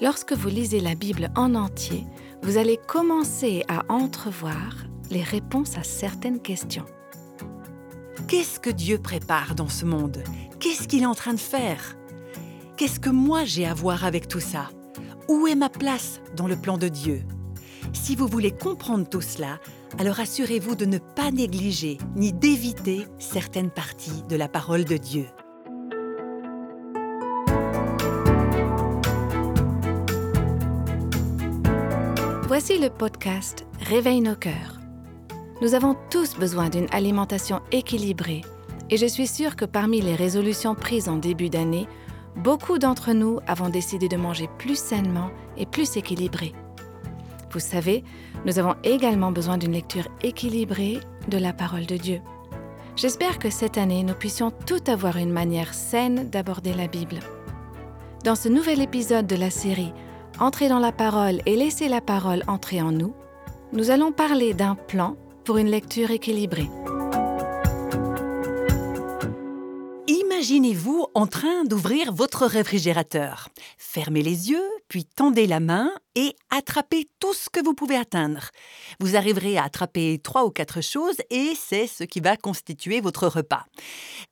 Lorsque vous lisez la Bible en entier, vous allez commencer à entrevoir les réponses à certaines questions. Qu'est-ce que Dieu prépare dans ce monde? Qu'est-ce qu'il est en train de faire? Qu'est-ce que moi j'ai à voir avec tout ça? Où est ma place dans le plan de Dieu? Si vous voulez comprendre tout cela, alors assurez-vous de ne pas négliger ni d'éviter certaines parties de la parole de Dieu. Voici le podcast Réveille nos cœurs. Nous avons tous besoin d'une alimentation équilibrée et je suis sûre que parmi les résolutions prises en début d'année, beaucoup d'entre nous avons décidé de manger plus sainement et plus équilibré. Vous savez, nous avons également besoin d'une lecture équilibrée de la parole de Dieu. J'espère que cette année, nous puissions tout avoir une manière saine d'aborder la Bible. Dans ce nouvel épisode de la série Entrer dans la parole et laisser la parole entrer en nous, nous allons parler d'un plan pour une lecture équilibrée. Imaginez-vous en train d'ouvrir votre réfrigérateur. Fermez les yeux, puis tendez la main et attrapez tout ce que vous pouvez atteindre. Vous arriverez à attraper trois ou quatre choses et c'est ce qui va constituer votre repas.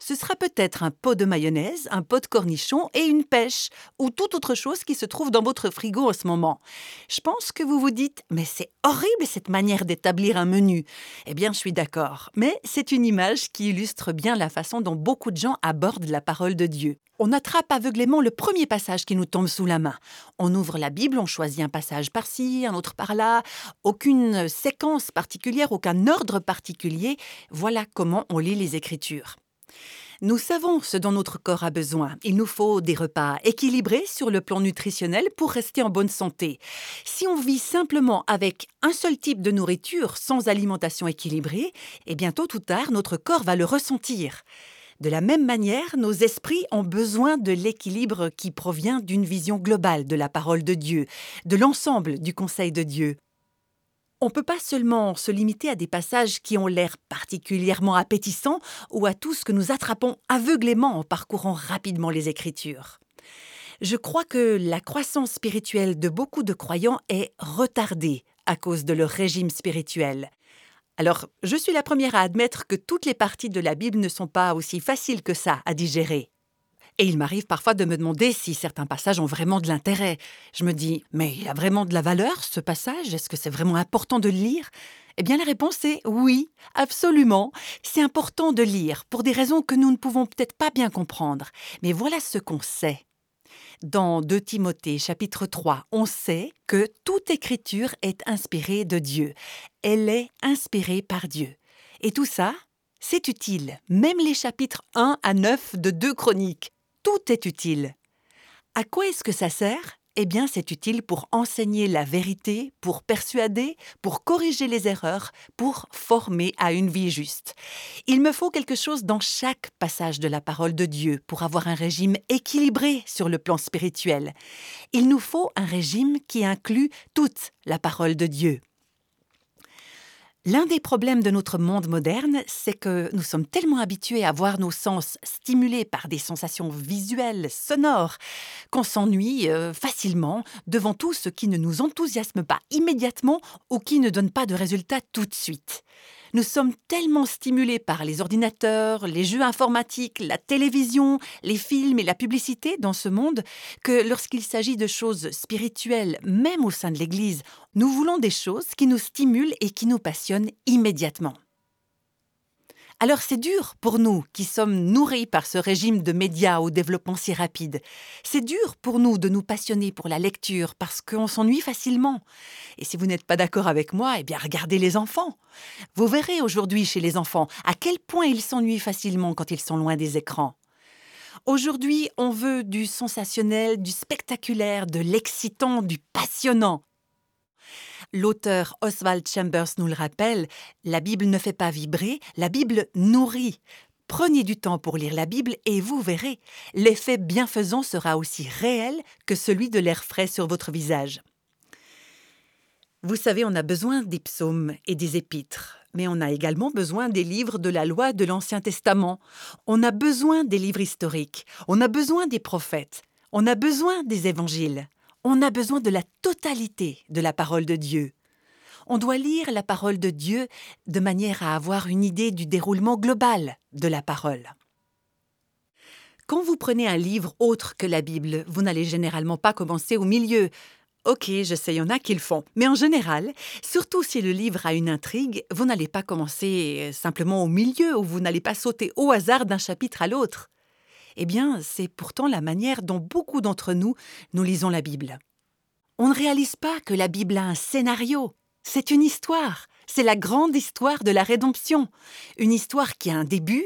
Ce sera peut-être un pot de mayonnaise, un pot de cornichon et une pêche ou toute autre chose qui se trouve dans votre frigo en ce moment. Je pense que vous vous dites mais c'est horrible cette manière d'établir un menu. Eh bien, je suis d'accord, mais c'est une image qui illustre bien la façon dont beaucoup de gens abordent la parole de Dieu. On attrape aveuglément le premier passage qui nous tombe sous la main. On ouvre la Bible, on choisit un passage par-ci, un autre par-là, aucune séquence particulière, aucun ordre particulier. Voilà comment on lit les Écritures. Nous savons ce dont notre corps a besoin. Il nous faut des repas équilibrés sur le plan nutritionnel pour rester en bonne santé. Si on vit simplement avec un seul type de nourriture sans alimentation équilibrée, eh bien tôt ou tard notre corps va le ressentir. De la même manière, nos esprits ont besoin de l'équilibre qui provient d'une vision globale de la parole de Dieu, de l'ensemble du conseil de Dieu. On ne peut pas seulement se limiter à des passages qui ont l'air particulièrement appétissants ou à tout ce que nous attrapons aveuglément en parcourant rapidement les Écritures. Je crois que la croissance spirituelle de beaucoup de croyants est retardée à cause de leur régime spirituel. Alors, je suis la première à admettre que toutes les parties de la Bible ne sont pas aussi faciles que ça à digérer. Et il m'arrive parfois de me demander si certains passages ont vraiment de l'intérêt. Je me dis, mais il a vraiment de la valeur, ce passage? Est-ce que c'est vraiment important de le lire? Eh bien, la réponse est oui, absolument. C'est important de lire, pour des raisons que nous ne pouvons peut-être pas bien comprendre. Mais voilà ce qu'on sait. Dans 2 Timothée chapitre 3, on sait que toute écriture est inspirée de Dieu. Elle est inspirée par Dieu. Et tout ça, c'est utile. Même les chapitres 1 à 9 de 2 Chroniques. Tout est utile. À quoi est-ce que ça sert? Eh bien, c'est utile pour enseigner la vérité, pour persuader, pour corriger les erreurs, pour former à une vie juste. Il me faut quelque chose dans chaque passage de la parole de Dieu pour avoir un régime équilibré sur le plan spirituel. Il nous faut un régime qui inclut toute la parole de Dieu. L'un des problèmes de notre monde moderne, c'est que nous sommes tellement habitués à voir nos sens stimulés par des sensations visuelles, sonores, qu'on s'ennuie euh, facilement devant tout ce qui ne nous enthousiasme pas immédiatement ou qui ne donne pas de résultats tout de suite. Nous sommes tellement stimulés par les ordinateurs, les jeux informatiques, la télévision, les films et la publicité dans ce monde que lorsqu'il s'agit de choses spirituelles, même au sein de l'Église, nous voulons des choses qui nous stimulent et qui nous passionnent immédiatement. Alors c'est dur pour nous qui sommes nourris par ce régime de médias au développement si rapide. C'est dur pour nous de nous passionner pour la lecture parce qu'on s'ennuie facilement. Et si vous n'êtes pas d'accord avec moi, eh bien regardez les enfants. Vous verrez aujourd'hui chez les enfants à quel point ils s'ennuient facilement quand ils sont loin des écrans. Aujourd'hui, on veut du sensationnel, du spectaculaire, de l'excitant, du passionnant. L'auteur Oswald Chambers nous le rappelle, la Bible ne fait pas vibrer, la Bible nourrit. Prenez du temps pour lire la Bible et vous verrez, l'effet bienfaisant sera aussi réel que celui de l'air frais sur votre visage. Vous savez, on a besoin des psaumes et des épîtres, mais on a également besoin des livres de la loi de l'Ancien Testament. On a besoin des livres historiques. On a besoin des prophètes. On a besoin des évangiles. On a besoin de la totalité de la parole de Dieu. On doit lire la parole de Dieu de manière à avoir une idée du déroulement global de la parole. Quand vous prenez un livre autre que la Bible, vous n'allez généralement pas commencer au milieu. Ok, je sais, il y en a qui le font. Mais en général, surtout si le livre a une intrigue, vous n'allez pas commencer euh, simplement au milieu ou vous n'allez pas sauter au hasard d'un chapitre à l'autre. Eh bien, c'est pourtant la manière dont beaucoup d'entre nous nous lisons la Bible. On ne réalise pas que la Bible a un scénario. C'est une histoire. C'est la grande histoire de la rédemption. Une histoire qui a un début,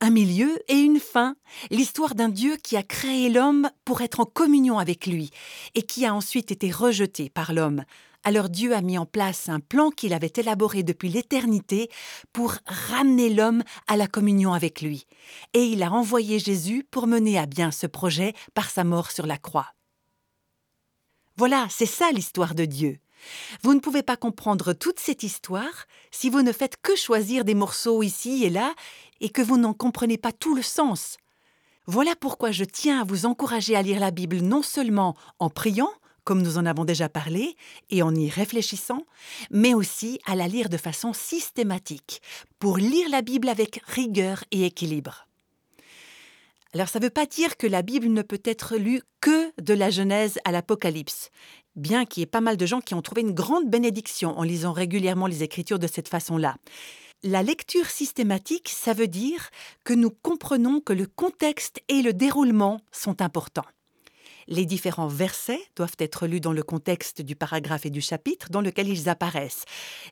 un milieu et une fin, l'histoire d'un Dieu qui a créé l'homme pour être en communion avec lui et qui a ensuite été rejeté par l'homme. Alors Dieu a mis en place un plan qu'il avait élaboré depuis l'éternité pour ramener l'homme à la communion avec lui. Et il a envoyé Jésus pour mener à bien ce projet par sa mort sur la croix. Voilà, c'est ça l'histoire de Dieu. Vous ne pouvez pas comprendre toute cette histoire si vous ne faites que choisir des morceaux ici et là et que vous n'en comprenez pas tout le sens. Voilà pourquoi je tiens à vous encourager à lire la Bible non seulement en priant, comme nous en avons déjà parlé, et en y réfléchissant, mais aussi à la lire de façon systématique, pour lire la Bible avec rigueur et équilibre. Alors ça ne veut pas dire que la Bible ne peut être lue que de la Genèse à l'Apocalypse, bien qu'il y ait pas mal de gens qui ont trouvé une grande bénédiction en lisant régulièrement les Écritures de cette façon-là. La lecture systématique, ça veut dire que nous comprenons que le contexte et le déroulement sont importants. Les différents versets doivent être lus dans le contexte du paragraphe et du chapitre dans lequel ils apparaissent.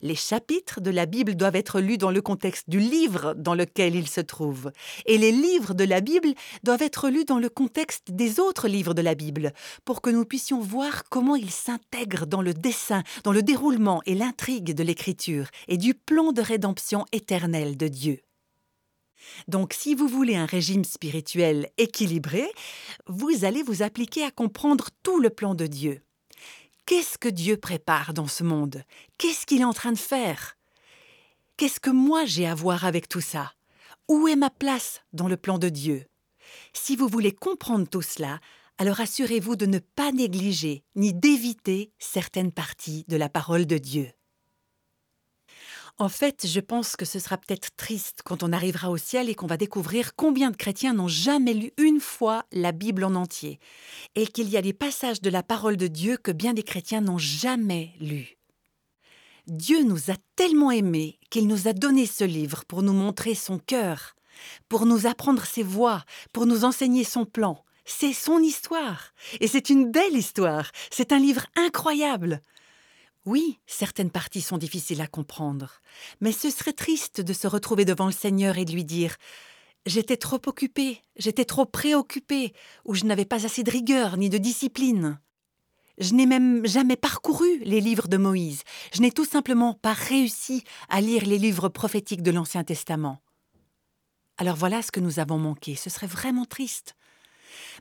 Les chapitres de la Bible doivent être lus dans le contexte du livre dans lequel ils se trouvent. Et les livres de la Bible doivent être lus dans le contexte des autres livres de la Bible, pour que nous puissions voir comment ils s'intègrent dans le dessin, dans le déroulement et l'intrigue de l'Écriture et du plan de rédemption éternel de Dieu. Donc si vous voulez un régime spirituel équilibré, vous allez vous appliquer à comprendre tout le plan de Dieu. Qu'est-ce que Dieu prépare dans ce monde? Qu'est-ce qu'il est en train de faire? Qu'est-ce que moi j'ai à voir avec tout ça? Où est ma place dans le plan de Dieu? Si vous voulez comprendre tout cela, alors assurez-vous de ne pas négliger ni d'éviter certaines parties de la parole de Dieu. En fait, je pense que ce sera peut-être triste quand on arrivera au ciel et qu'on va découvrir combien de chrétiens n'ont jamais lu une fois la Bible en entier, et qu'il y a des passages de la parole de Dieu que bien des chrétiens n'ont jamais lus. Dieu nous a tellement aimés qu'il nous a donné ce livre pour nous montrer son cœur, pour nous apprendre ses voies, pour nous enseigner son plan. C'est son histoire, et c'est une belle histoire, c'est un livre incroyable. Oui, certaines parties sont difficiles à comprendre, mais ce serait triste de se retrouver devant le Seigneur et de lui dire J'étais trop occupé, j'étais trop préoccupé, ou je n'avais pas assez de rigueur ni de discipline. Je n'ai même jamais parcouru les livres de Moïse, je n'ai tout simplement pas réussi à lire les livres prophétiques de l'Ancien Testament. Alors voilà ce que nous avons manqué, ce serait vraiment triste.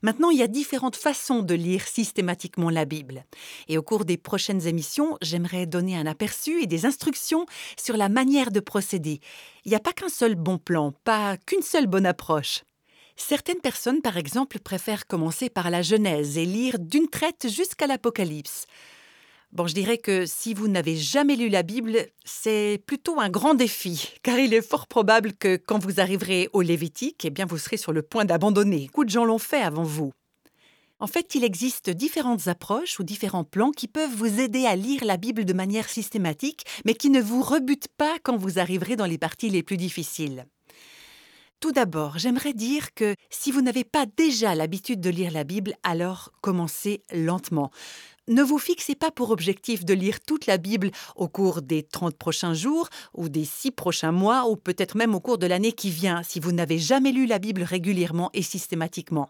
Maintenant, il y a différentes façons de lire systématiquement la Bible. Et au cours des prochaines émissions, j'aimerais donner un aperçu et des instructions sur la manière de procéder. Il n'y a pas qu'un seul bon plan, pas qu'une seule bonne approche. Certaines personnes, par exemple, préfèrent commencer par la Genèse et lire d'une traite jusqu'à l'Apocalypse. Bon, je dirais que si vous n'avez jamais lu la Bible, c'est plutôt un grand défi, car il est fort probable que quand vous arriverez au Lévitique, eh bien vous serez sur le point d'abandonner. Beaucoup de gens l'ont fait avant vous. En fait, il existe différentes approches ou différents plans qui peuvent vous aider à lire la Bible de manière systématique, mais qui ne vous rebutent pas quand vous arriverez dans les parties les plus difficiles. Tout d'abord, j'aimerais dire que si vous n'avez pas déjà l'habitude de lire la Bible, alors commencez lentement ne vous fixez pas pour objectif de lire toute la Bible au cours des 30 prochains jours ou des 6 prochains mois ou peut-être même au cours de l'année qui vient si vous n'avez jamais lu la Bible régulièrement et systématiquement.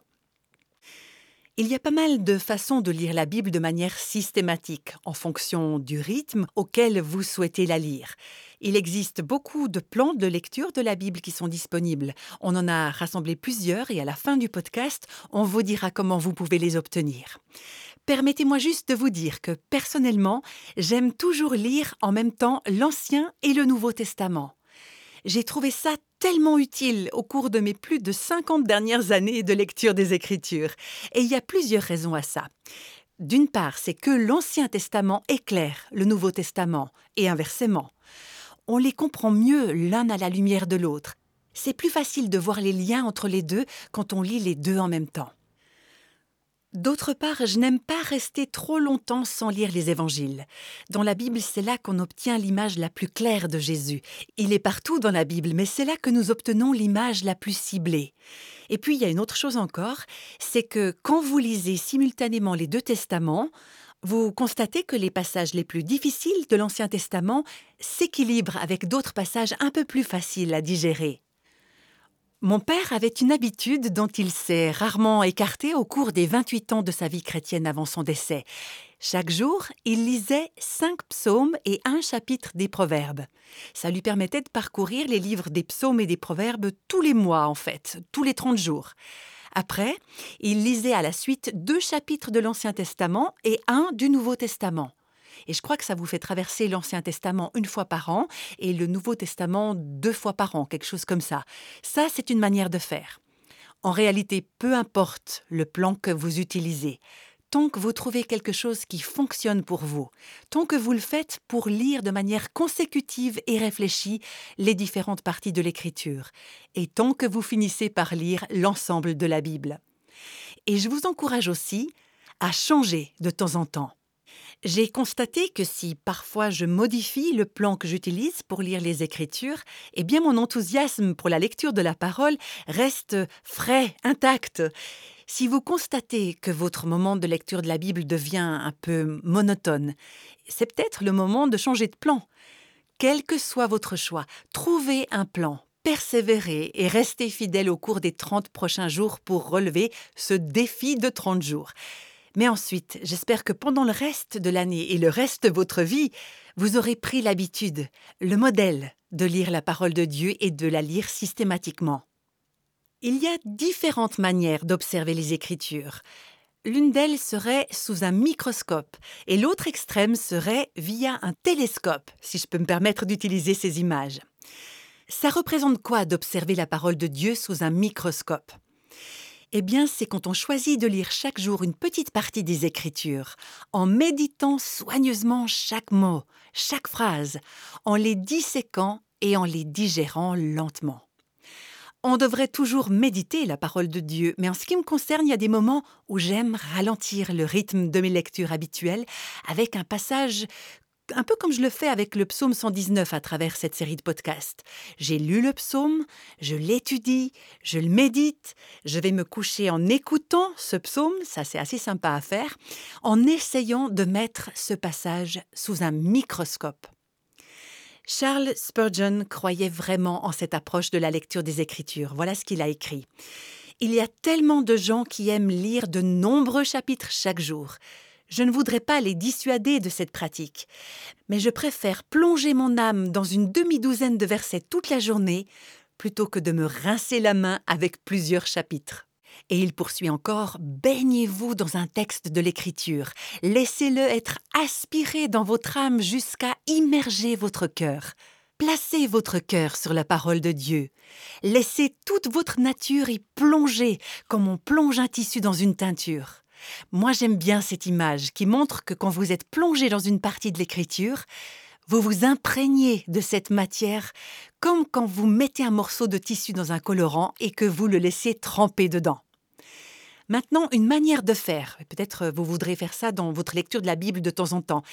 Il y a pas mal de façons de lire la Bible de manière systématique, en fonction du rythme auquel vous souhaitez la lire. Il existe beaucoup de plans de lecture de la Bible qui sont disponibles. On en a rassemblé plusieurs et à la fin du podcast, on vous dira comment vous pouvez les obtenir. Permettez-moi juste de vous dire que personnellement, j'aime toujours lire en même temps l'Ancien et le Nouveau Testament. J'ai trouvé ça tellement utile au cours de mes plus de 50 dernières années de lecture des Écritures. Et il y a plusieurs raisons à ça. D'une part, c'est que l'Ancien Testament éclaire le Nouveau Testament, et inversement on les comprend mieux l'un à la lumière de l'autre. C'est plus facile de voir les liens entre les deux quand on lit les deux en même temps. D'autre part, je n'aime pas rester trop longtemps sans lire les évangiles. Dans la Bible, c'est là qu'on obtient l'image la plus claire de Jésus. Il est partout dans la Bible, mais c'est là que nous obtenons l'image la plus ciblée. Et puis, il y a une autre chose encore, c'est que quand vous lisez simultanément les deux testaments, vous constatez que les passages les plus difficiles de l'Ancien Testament s'équilibrent avec d'autres passages un peu plus faciles à digérer. Mon père avait une habitude dont il s'est rarement écarté au cours des 28 ans de sa vie chrétienne avant son décès. Chaque jour, il lisait cinq psaumes et un chapitre des proverbes. Ça lui permettait de parcourir les livres des psaumes et des proverbes tous les mois, en fait, tous les 30 jours. Après, il lisait à la suite deux chapitres de l'Ancien Testament et un du Nouveau Testament. Et je crois que ça vous fait traverser l'Ancien Testament une fois par an et le Nouveau Testament deux fois par an, quelque chose comme ça. Ça, c'est une manière de faire. En réalité, peu importe le plan que vous utilisez, tant que vous trouvez quelque chose qui fonctionne pour vous, tant que vous le faites pour lire de manière consécutive et réfléchie les différentes parties de l'écriture, et tant que vous finissez par lire l'ensemble de la Bible. Et je vous encourage aussi à changer de temps en temps. J'ai constaté que si parfois je modifie le plan que j'utilise pour lire les Écritures, eh bien mon enthousiasme pour la lecture de la parole reste frais, intact. Si vous constatez que votre moment de lecture de la Bible devient un peu monotone, c'est peut-être le moment de changer de plan. Quel que soit votre choix, trouvez un plan, persévérez et restez fidèle au cours des 30 prochains jours pour relever ce défi de 30 jours. Mais ensuite, j'espère que pendant le reste de l'année et le reste de votre vie, vous aurez pris l'habitude, le modèle de lire la parole de Dieu et de la lire systématiquement. Il y a différentes manières d'observer les Écritures. L'une d'elles serait sous un microscope et l'autre extrême serait via un télescope, si je peux me permettre d'utiliser ces images. Ça représente quoi d'observer la parole de Dieu sous un microscope? Eh bien, c'est quand on choisit de lire chaque jour une petite partie des Écritures, en méditant soigneusement chaque mot, chaque phrase, en les disséquant et en les digérant lentement. On devrait toujours méditer la parole de Dieu, mais en ce qui me concerne, il y a des moments où j'aime ralentir le rythme de mes lectures habituelles avec un passage un peu comme je le fais avec le psaume 119 à travers cette série de podcasts. J'ai lu le psaume, je l'étudie, je le médite, je vais me coucher en écoutant ce psaume, ça c'est assez sympa à faire, en essayant de mettre ce passage sous un microscope. Charles Spurgeon croyait vraiment en cette approche de la lecture des Écritures. Voilà ce qu'il a écrit. Il y a tellement de gens qui aiment lire de nombreux chapitres chaque jour. Je ne voudrais pas les dissuader de cette pratique, mais je préfère plonger mon âme dans une demi-douzaine de versets toute la journée plutôt que de me rincer la main avec plusieurs chapitres. Et il poursuit encore Baignez-vous dans un texte de l'Écriture, laissez-le être aspiré dans votre âme jusqu'à immerger votre cœur. Placez votre cœur sur la parole de Dieu. Laissez toute votre nature y plonger comme on plonge un tissu dans une teinture. Moi j'aime bien cette image qui montre que quand vous êtes plongé dans une partie de l'Écriture, vous vous imprégnez de cette matière comme quand vous mettez un morceau de tissu dans un colorant et que vous le laissez tremper dedans. Maintenant, une manière de faire, peut-être vous voudrez faire ça dans votre lecture de la Bible de temps en temps,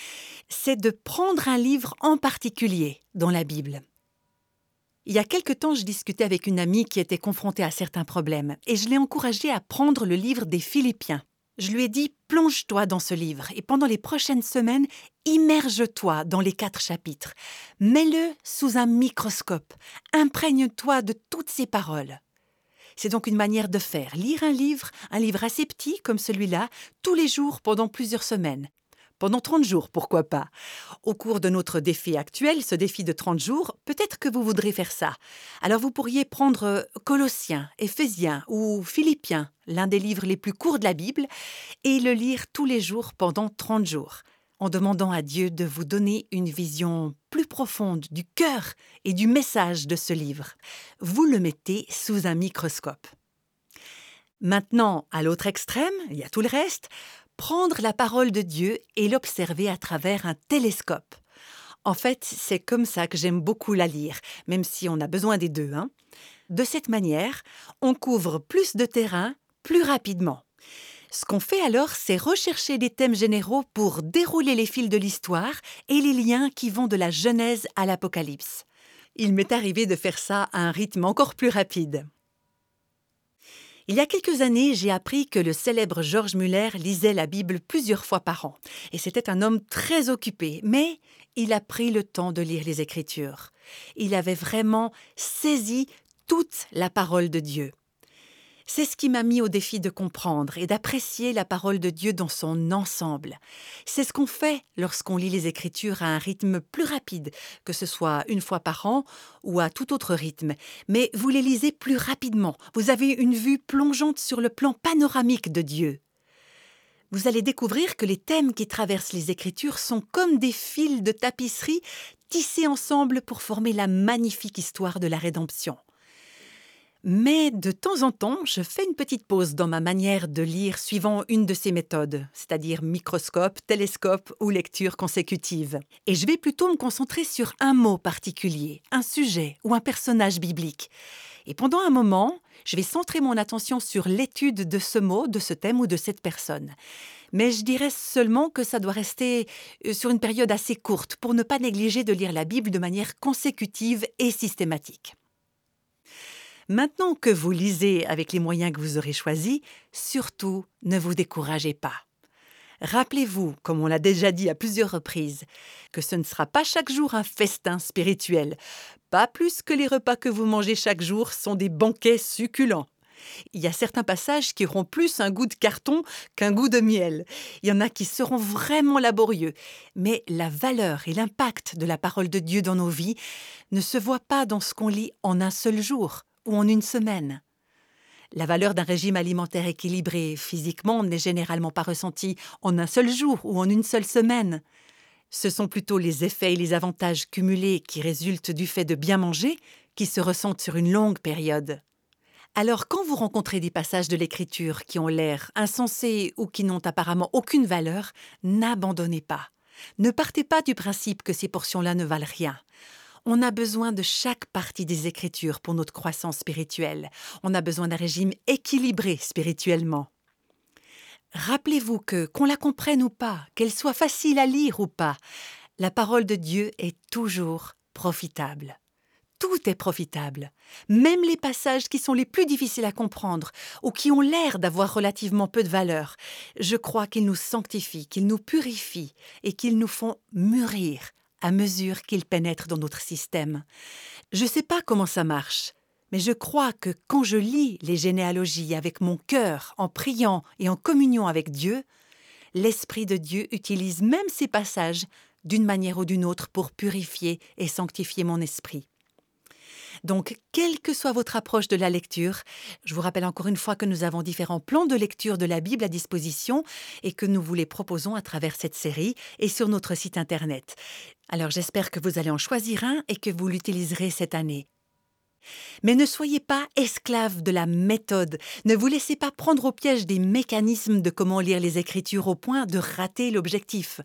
c'est de prendre un livre en particulier dans la Bible. Il y a quelque temps, je discutais avec une amie qui était confrontée à certains problèmes et je l'ai encouragée à prendre le livre des Philippiens. Je lui ai dit plonge-toi dans ce livre et pendant les prochaines semaines, immerge-toi dans les quatre chapitres. Mets-le sous un microscope. Imprègne-toi de toutes ces paroles. C'est donc une manière de faire. Lire un livre, un livre assez petit comme celui-là, tous les jours pendant plusieurs semaines. Pendant 30 jours, pourquoi pas Au cours de notre défi actuel, ce défi de 30 jours, peut-être que vous voudrez faire ça. Alors vous pourriez prendre Colossiens, Éphésiens ou Philippiens, l'un des livres les plus courts de la Bible, et le lire tous les jours pendant 30 jours, en demandant à Dieu de vous donner une vision plus profonde du cœur et du message de ce livre. Vous le mettez sous un microscope. Maintenant, à l'autre extrême, il y a tout le reste, prendre la parole de Dieu et l'observer à travers un télescope. En fait, c'est comme ça que j'aime beaucoup la lire, même si on a besoin des deux. Hein. De cette manière, on couvre plus de terrain plus rapidement. Ce qu'on fait alors, c'est rechercher des thèmes généraux pour dérouler les fils de l'histoire et les liens qui vont de la Genèse à l'Apocalypse. Il m'est arrivé de faire ça à un rythme encore plus rapide. Il y a quelques années, j'ai appris que le célèbre George Muller lisait la Bible plusieurs fois par an. Et c'était un homme très occupé, mais il a pris le temps de lire les Écritures. Il avait vraiment saisi toute la parole de Dieu. C'est ce qui m'a mis au défi de comprendre et d'apprécier la parole de Dieu dans son ensemble. C'est ce qu'on fait lorsqu'on lit les Écritures à un rythme plus rapide, que ce soit une fois par an ou à tout autre rythme. Mais vous les lisez plus rapidement, vous avez une vue plongeante sur le plan panoramique de Dieu. Vous allez découvrir que les thèmes qui traversent les Écritures sont comme des fils de tapisserie tissés ensemble pour former la magnifique histoire de la rédemption. Mais de temps en temps, je fais une petite pause dans ma manière de lire suivant une de ces méthodes, c'est-à-dire microscope, télescope ou lecture consécutive. Et je vais plutôt me concentrer sur un mot particulier, un sujet ou un personnage biblique. Et pendant un moment, je vais centrer mon attention sur l'étude de ce mot, de ce thème ou de cette personne. Mais je dirais seulement que ça doit rester euh, sur une période assez courte pour ne pas négliger de lire la Bible de manière consécutive et systématique. Maintenant que vous lisez avec les moyens que vous aurez choisis, surtout ne vous découragez pas. Rappelez-vous, comme on l'a déjà dit à plusieurs reprises, que ce ne sera pas chaque jour un festin spirituel, pas plus que les repas que vous mangez chaque jour sont des banquets succulents. Il y a certains passages qui auront plus un goût de carton qu'un goût de miel. Il y en a qui seront vraiment laborieux. Mais la valeur et l'impact de la parole de Dieu dans nos vies ne se voient pas dans ce qu'on lit en un seul jour ou en une semaine. La valeur d'un régime alimentaire équilibré physiquement n'est généralement pas ressentie en un seul jour ou en une seule semaine. Ce sont plutôt les effets et les avantages cumulés qui résultent du fait de bien manger qui se ressentent sur une longue période. Alors quand vous rencontrez des passages de l'écriture qui ont l'air insensés ou qui n'ont apparemment aucune valeur, n'abandonnez pas. Ne partez pas du principe que ces portions-là ne valent rien. On a besoin de chaque partie des Écritures pour notre croissance spirituelle. On a besoin d'un régime équilibré spirituellement. Rappelez-vous que, qu'on la comprenne ou pas, qu'elle soit facile à lire ou pas, la parole de Dieu est toujours profitable. Tout est profitable, même les passages qui sont les plus difficiles à comprendre ou qui ont l'air d'avoir relativement peu de valeur. Je crois qu'ils nous sanctifient, qu'ils nous purifient et qu'ils nous font mûrir à mesure qu'il pénètre dans notre système. Je ne sais pas comment ça marche, mais je crois que quand je lis les généalogies avec mon cœur, en priant et en communion avec Dieu, l'Esprit de Dieu utilise même ces passages d'une manière ou d'une autre pour purifier et sanctifier mon esprit. Donc, quelle que soit votre approche de la lecture, je vous rappelle encore une fois que nous avons différents plans de lecture de la Bible à disposition et que nous vous les proposons à travers cette série et sur notre site internet. Alors j'espère que vous allez en choisir un et que vous l'utiliserez cette année. Mais ne soyez pas esclave de la méthode, ne vous laissez pas prendre au piège des mécanismes de comment lire les Écritures au point de rater l'objectif.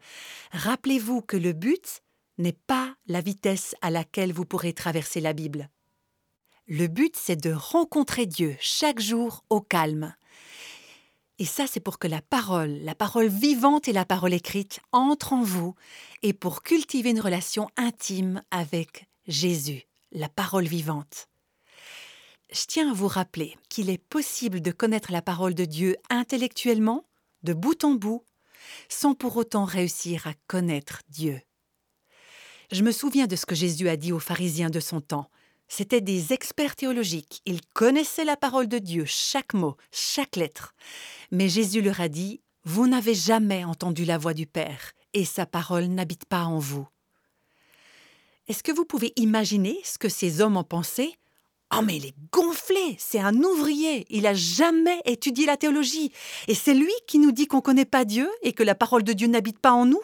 Rappelez-vous que le but n'est pas la vitesse à laquelle vous pourrez traverser la Bible. Le but, c'est de rencontrer Dieu chaque jour au calme. Et ça, c'est pour que la parole, la parole vivante et la parole écrite entrent en vous et pour cultiver une relation intime avec Jésus, la parole vivante. Je tiens à vous rappeler qu'il est possible de connaître la parole de Dieu intellectuellement, de bout en bout, sans pour autant réussir à connaître Dieu. Je me souviens de ce que Jésus a dit aux pharisiens de son temps. C'étaient des experts théologiques. Ils connaissaient la parole de Dieu, chaque mot, chaque lettre. Mais Jésus leur a dit Vous n'avez jamais entendu la voix du Père, et sa parole n'habite pas en vous. Est-ce que vous pouvez imaginer ce que ces hommes ont pensé? Oh, mais il est gonflé, c'est un ouvrier, il a jamais étudié la théologie, et c'est lui qui nous dit qu'on ne connaît pas Dieu et que la parole de Dieu n'habite pas en nous?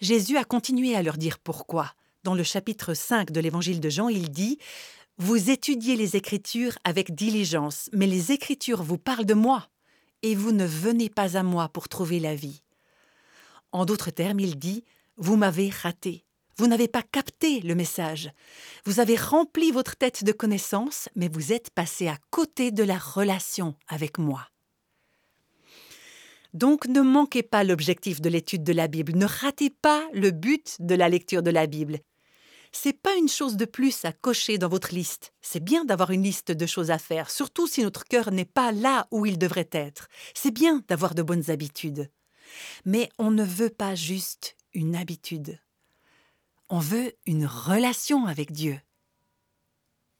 Jésus a continué à leur dire pourquoi. Dans le chapitre 5 de l'évangile de Jean, il dit Vous étudiez les Écritures avec diligence, mais les Écritures vous parlent de moi, et vous ne venez pas à moi pour trouver la vie. En d'autres termes, il dit Vous m'avez raté. Vous n'avez pas capté le message. Vous avez rempli votre tête de connaissances, mais vous êtes passé à côté de la relation avec moi. Donc ne manquez pas l'objectif de l'étude de la Bible, ne ratez pas le but de la lecture de la Bible. C'est pas une chose de plus à cocher dans votre liste. C'est bien d'avoir une liste de choses à faire, surtout si notre cœur n'est pas là où il devrait être. C'est bien d'avoir de bonnes habitudes. Mais on ne veut pas juste une habitude. On veut une relation avec Dieu.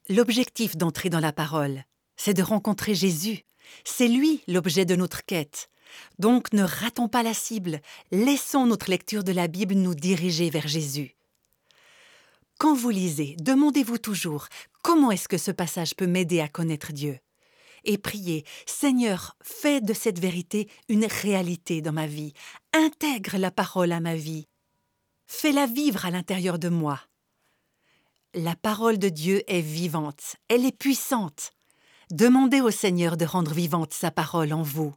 L'objectif d'entrer dans la parole, c'est de rencontrer Jésus. C'est lui l'objet de notre quête. Donc ne ratons pas la cible, laissons notre lecture de la Bible nous diriger vers Jésus. Quand vous lisez, demandez-vous toujours comment est-ce que ce passage peut m'aider à connaître Dieu? Et priez, Seigneur, fais de cette vérité une réalité dans ma vie, intègre la parole à ma vie, Fais-la vivre à l'intérieur de moi. La parole de Dieu est vivante, elle est puissante. Demandez au Seigneur de rendre vivante sa parole en vous.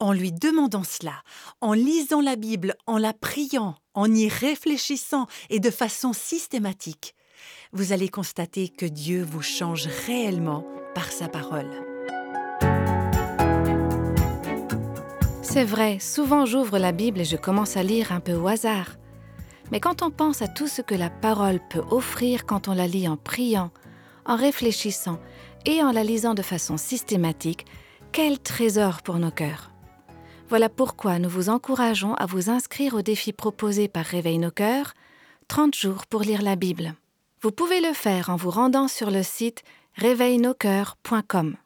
En lui demandant cela, en lisant la Bible, en la priant, en y réfléchissant et de façon systématique, vous allez constater que Dieu vous change réellement par sa parole. C'est vrai, souvent j'ouvre la Bible et je commence à lire un peu au hasard. Mais quand on pense à tout ce que la parole peut offrir quand on la lit en priant, en réfléchissant et en la lisant de façon systématique, quel trésor pour nos cœurs. Voilà pourquoi nous vous encourageons à vous inscrire au défi proposé par Réveil nos cœurs, 30 jours pour lire la Bible. Vous pouvez le faire en vous rendant sur le site réveilnoscoeurs.com.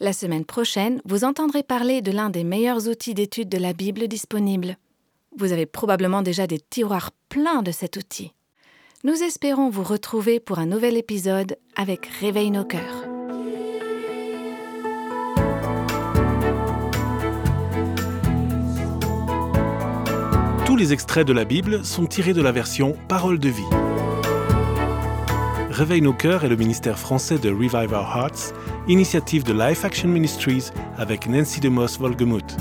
La semaine prochaine, vous entendrez parler de l'un des meilleurs outils d'étude de la Bible disponibles. Vous avez probablement déjà des tiroirs pleins de cet outil. Nous espérons vous retrouver pour un nouvel épisode avec Réveille nos cœurs. Les extraits de la Bible sont tirés de la version Parole de vie. Réveille nos cœurs est le ministère français de Revive Our Hearts, initiative de Life Action Ministries avec Nancy DeMoss Volgemuth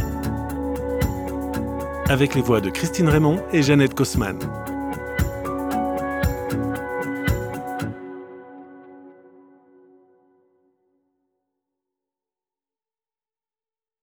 avec les voix de Christine Raymond et Jeannette Kosman.